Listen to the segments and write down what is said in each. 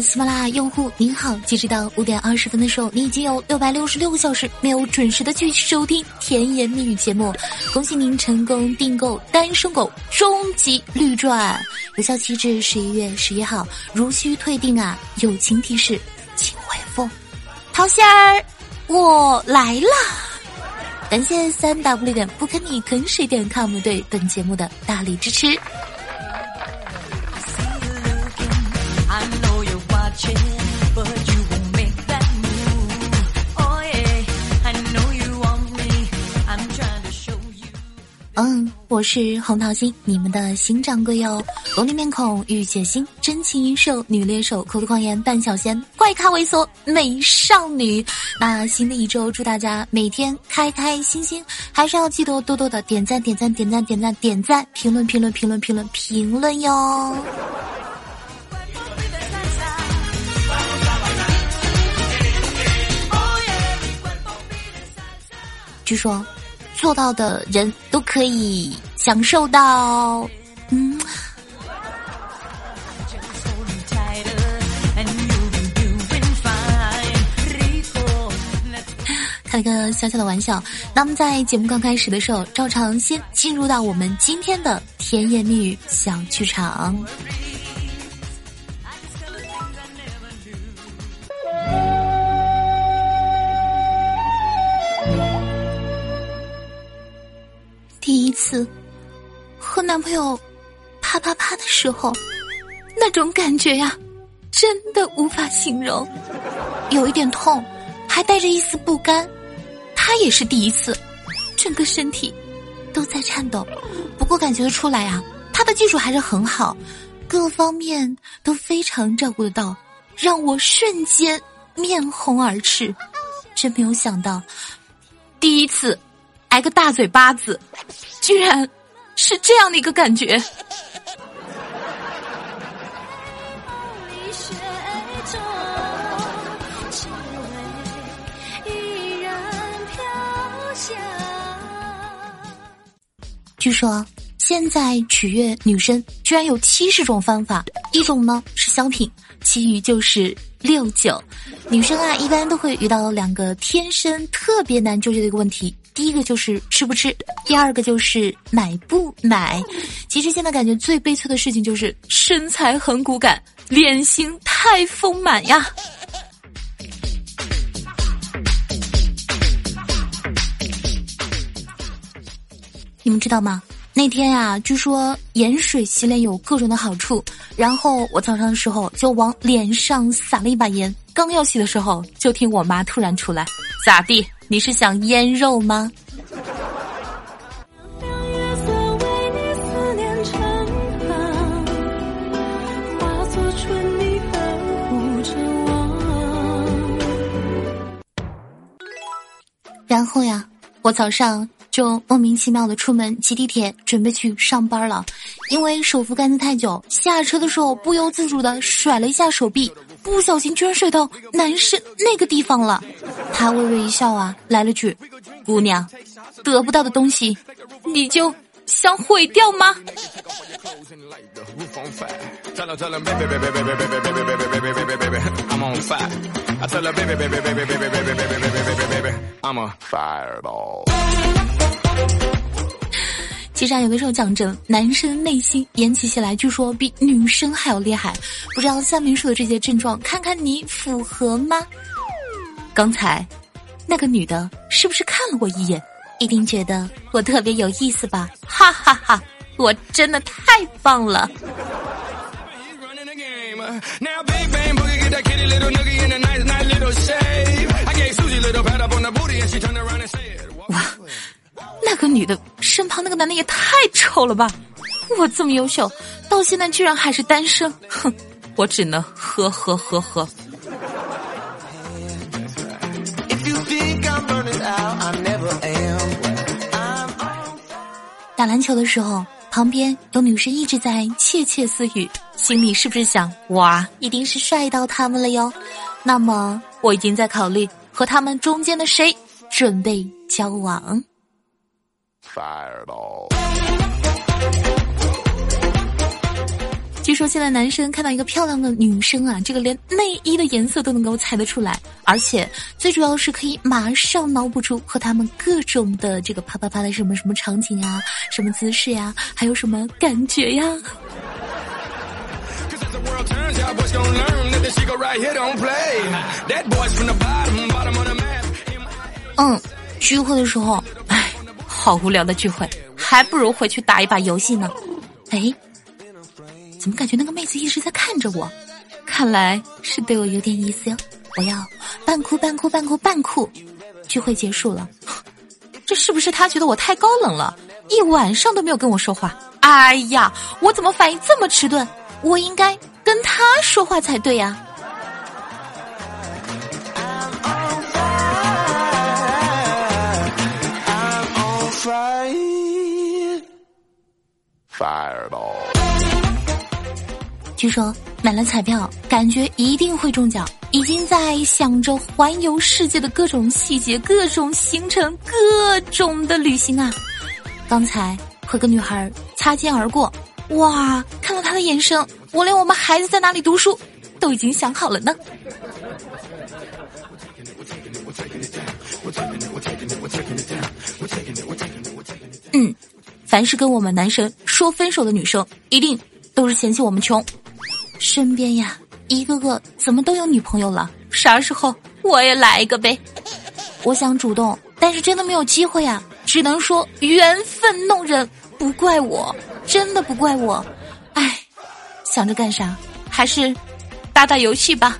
喜马拉雅用户，您好！截止到五点二十分的时候，你已经有六百六十六个小时没有准时的去收听甜言蜜语节目，恭喜您成功订购《单身狗终极绿钻》，有效期至十一月十一号，如需退订啊，友情提示，请回复。桃仙儿，我来啦！感谢三 w 点不坑你坑谁点 com 对本节目的大力支持。是红桃心，你们的新掌柜哟。萝莉面孔，御姐心，真情银手，女猎手，口吐狂言，半小仙，怪咖猥琐美少女。那新的一周，祝大家每天开开心心，还是要记得多多的点赞，点赞，点赞，点赞，点赞，评论，评论，评论，评论，评论哟。据说。做到的人都可以享受到，嗯。开了个小小的玩笑。那么在节目刚开始的时候，照常先进入到我们今天的甜言蜜语小剧场。第一次和男朋友啪啪啪的时候，那种感觉呀，真的无法形容。有一点痛，还带着一丝不甘。他也是第一次，整个身体都在颤抖。不过感觉得出来啊，他的技术还是很好，各方面都非常照顾得到，让我瞬间面红耳赤。真没有想到，第一次。挨个大嘴巴子，居然是这样的一个感觉。据说现在取悦女生居然有七十种方法，一种呢是香品，其余就是六九。女生啊，一般都会遇到两个天生特别难纠结的一个问题。第一个就是吃不吃，第二个就是买不买。其实现在感觉最悲催的事情就是身材很骨感，脸型太丰满呀。你们知道吗？那天呀，据说盐水洗脸有各种的好处。然后我早上的时候就往脸上撒了一把盐，刚要洗的时候，就听我妈突然出来，咋地？你是想腌肉吗？然后呀，我早上就莫名其妙的出门骑地铁，准备去上班了。因为手扶杆子太久，下车的时候不由自主的甩了一下手臂。不小心居然睡到男生那个地方了，他微微一笑啊，来了句：“姑娘，得不到的东西，你就想毁掉吗？”其实啊，有的时候讲真，男生内心演起戏来，据说比女生还要厉害。不知道下面说的这些症状，看看你符合吗？刚才那个女的是不是看了我一眼？一定觉得我特别有意思吧？哈哈哈！我真的太棒了。哇！那个女的身旁那个男的也太丑了吧！我这么优秀，到现在居然还是单身，哼！我只能呵呵呵呵。打篮球的时候，旁边有女生一直在窃窃私语，心里是不是想哇，一定是帅到他们了哟？那么我已经在考虑和他们中间的谁准备交往。据据说现在男生看到一个漂亮的女生啊，这个连内衣的颜色都能够猜得出来，而且最主要是可以马上脑补出和他们各种的这个啪啪啪的什么什么场景啊，什么姿势呀，还有什么感觉呀。嗯，聚会的时候，哎，好无聊的聚会，还不如回去打一把游戏呢。哎。怎么感觉那个妹子一直在看着我？看来是对我有点意思哟。我要半哭半哭半哭半哭。聚会结束了，这是不是他觉得我太高冷了？一晚上都没有跟我说话。哎呀，我怎么反应这么迟钝？我应该跟他说话才对呀。据说买了彩票，感觉一定会中奖，已经在想着环游世界的各种细节、各种行程、各种的旅行啊！刚才和个女孩擦肩而过，哇，看到她的眼神，我连我们孩子在哪里读书都已经想好了呢。嗯，凡是跟我们男神说分手的女生，一定都是嫌弃我们穷。身边呀，一个个怎么都有女朋友了？啥时候我也来一个呗？我想主动，但是真的没有机会呀，只能说缘分弄人，不怪我，真的不怪我。唉，想着干啥？还是打打游戏吧。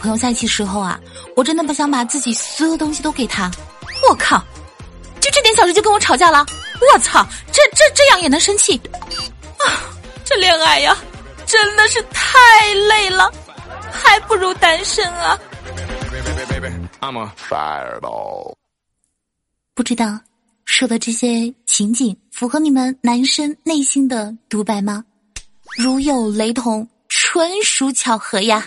朋友在一起时候啊。我真的不想把自己所有东西都给他，我靠！就这点小事就跟我吵架了，我操！这这这样也能生气？啊，这恋爱呀，真的是太累了，还不如单身啊！不知道说的这些情景符合你们男生内心的独白吗？如有雷同，纯属巧合呀！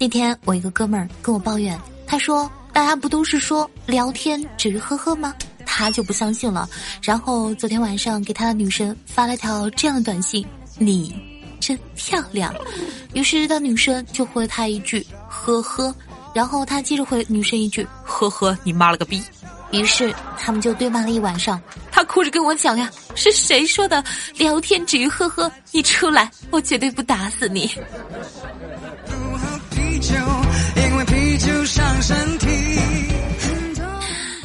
那天我一个哥们儿跟我抱怨，他说：“大家不都是说聊天只是呵呵吗？”他就不相信了。然后昨天晚上给他的女神发了条这样的短信：“你真漂亮。”于是他女生就回了他一句：“呵呵。”然后他接着回女生一句：“呵呵，你妈了个逼。”于是他们就对骂了一晚上。他哭着跟我讲呀：“是谁说的聊天只于呵呵？你出来，我绝对不打死你。”因为啤酒伤身体。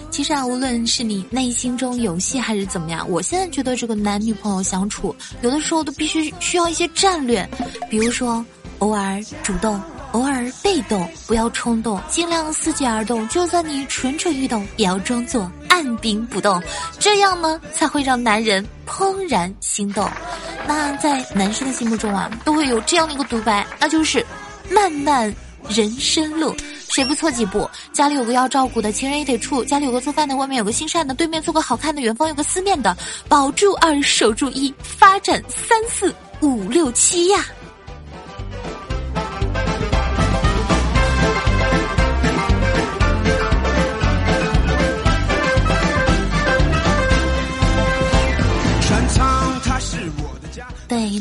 其实啊，无论是你内心中有戏还是怎么样，我现在觉得这个男女朋友相处，有的时候都必须需要一些战略，比如说偶尔主动，偶尔被动，不要冲动，尽量伺机而动。就算你蠢蠢欲动，也要装作按兵不动，这样呢才会让男人怦然心动。那在男生的心目中啊，都会有这样的一个独白，那就是慢慢。人生路，谁不错几步？家里有个要照顾的，情人也得处；家里有个做饭的，外面有个心善的，对面做个好看的，远方有个思念的。保住二，守住一，发展三四五六七呀！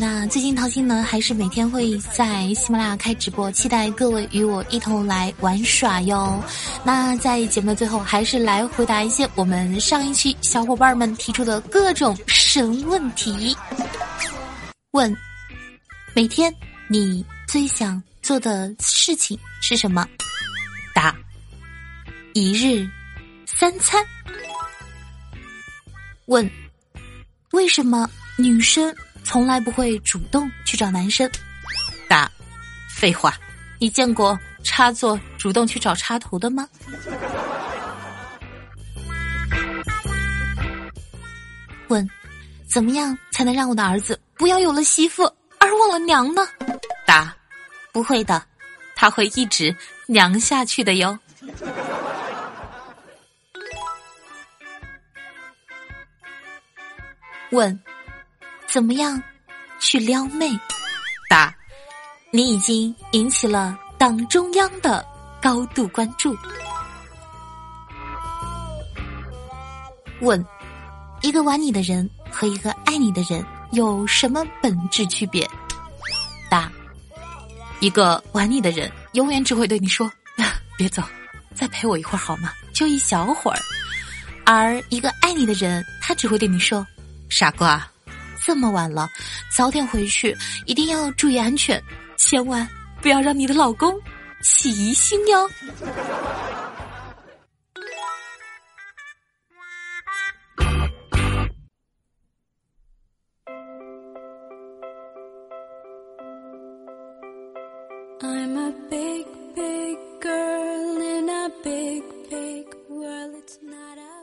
那最近桃心呢，还是每天会在喜马拉雅开直播，期待各位与我一同来玩耍哟。那在节目的最后，还是来回答一些我们上一期小伙伴们提出的各种神问题。问：每天你最想做的事情是什么？答：一日三餐。问：为什么女生？从来不会主动去找男生？答：废话，你见过插座主动去找插头的吗？问：怎么样才能让我的儿子不要有了媳妇而忘了娘呢？答：不会的，他会一直娘下去的哟。问：怎么样去撩妹？答：你已经引起了党中央的高度关注。问：一个玩你的人和一个爱你的人有什么本质区别？答：一个玩你的人永远只会对你说：“ 别走，再陪我一会儿好吗？就一小会儿。”而一个爱你的人，他只会对你说。傻瓜，这么晚了，早点回去，一定要注意安全，千万不要让你的老公起疑心哟。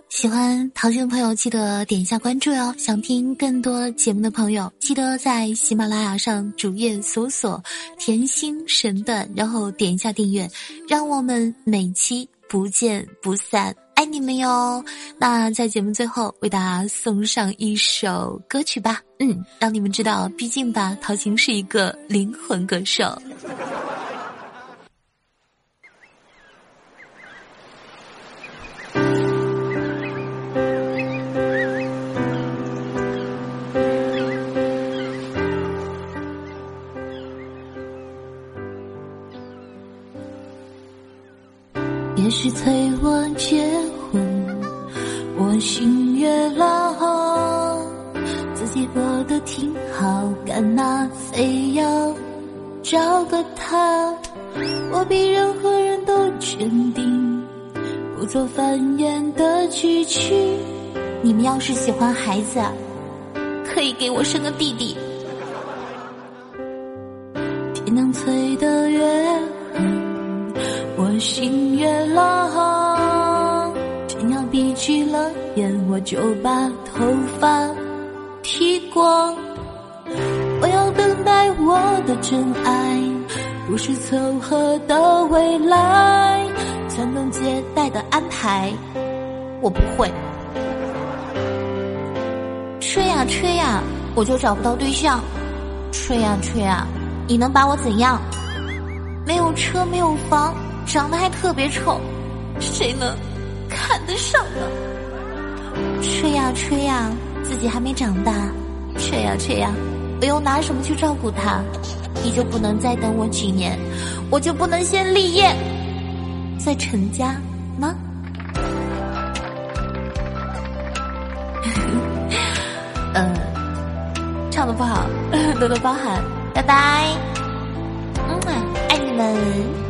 喜欢淘金的朋友，记得点一下关注哟！想听更多节目的朋友，记得在喜马拉雅上主页搜索“甜心神段”，然后点一下订阅，让我们每期不见不散，爱你们哟！那在节目最后为大家送上一首歌曲吧，嗯，让你们知道，毕竟吧，陶琴是一个灵魂歌手。也许催我结婚，我心越老，自己过得挺好，干嘛非要找个他？我比任何人都坚定，不做繁衍的句句。你们要是喜欢孩子，可以给我生个弟弟。天亮催得越。我心越冷，天要闭起了眼，我就把头发剃光。我要等待我的真爱，不是凑合的未来。传宗接代的安排，我不会。吹呀吹呀，我就找不到对象。吹呀吹呀，你能把我怎样？没有车，没有房。长得还特别丑，谁能看得上呢？吹呀吹呀，自己还没长大，吹呀吹呀，我又拿什么去照顾他？你就不能再等我几年？我就不能先立业，再成家吗？嗯，唱的不好，多多包涵，拜拜。嗯，爱你们。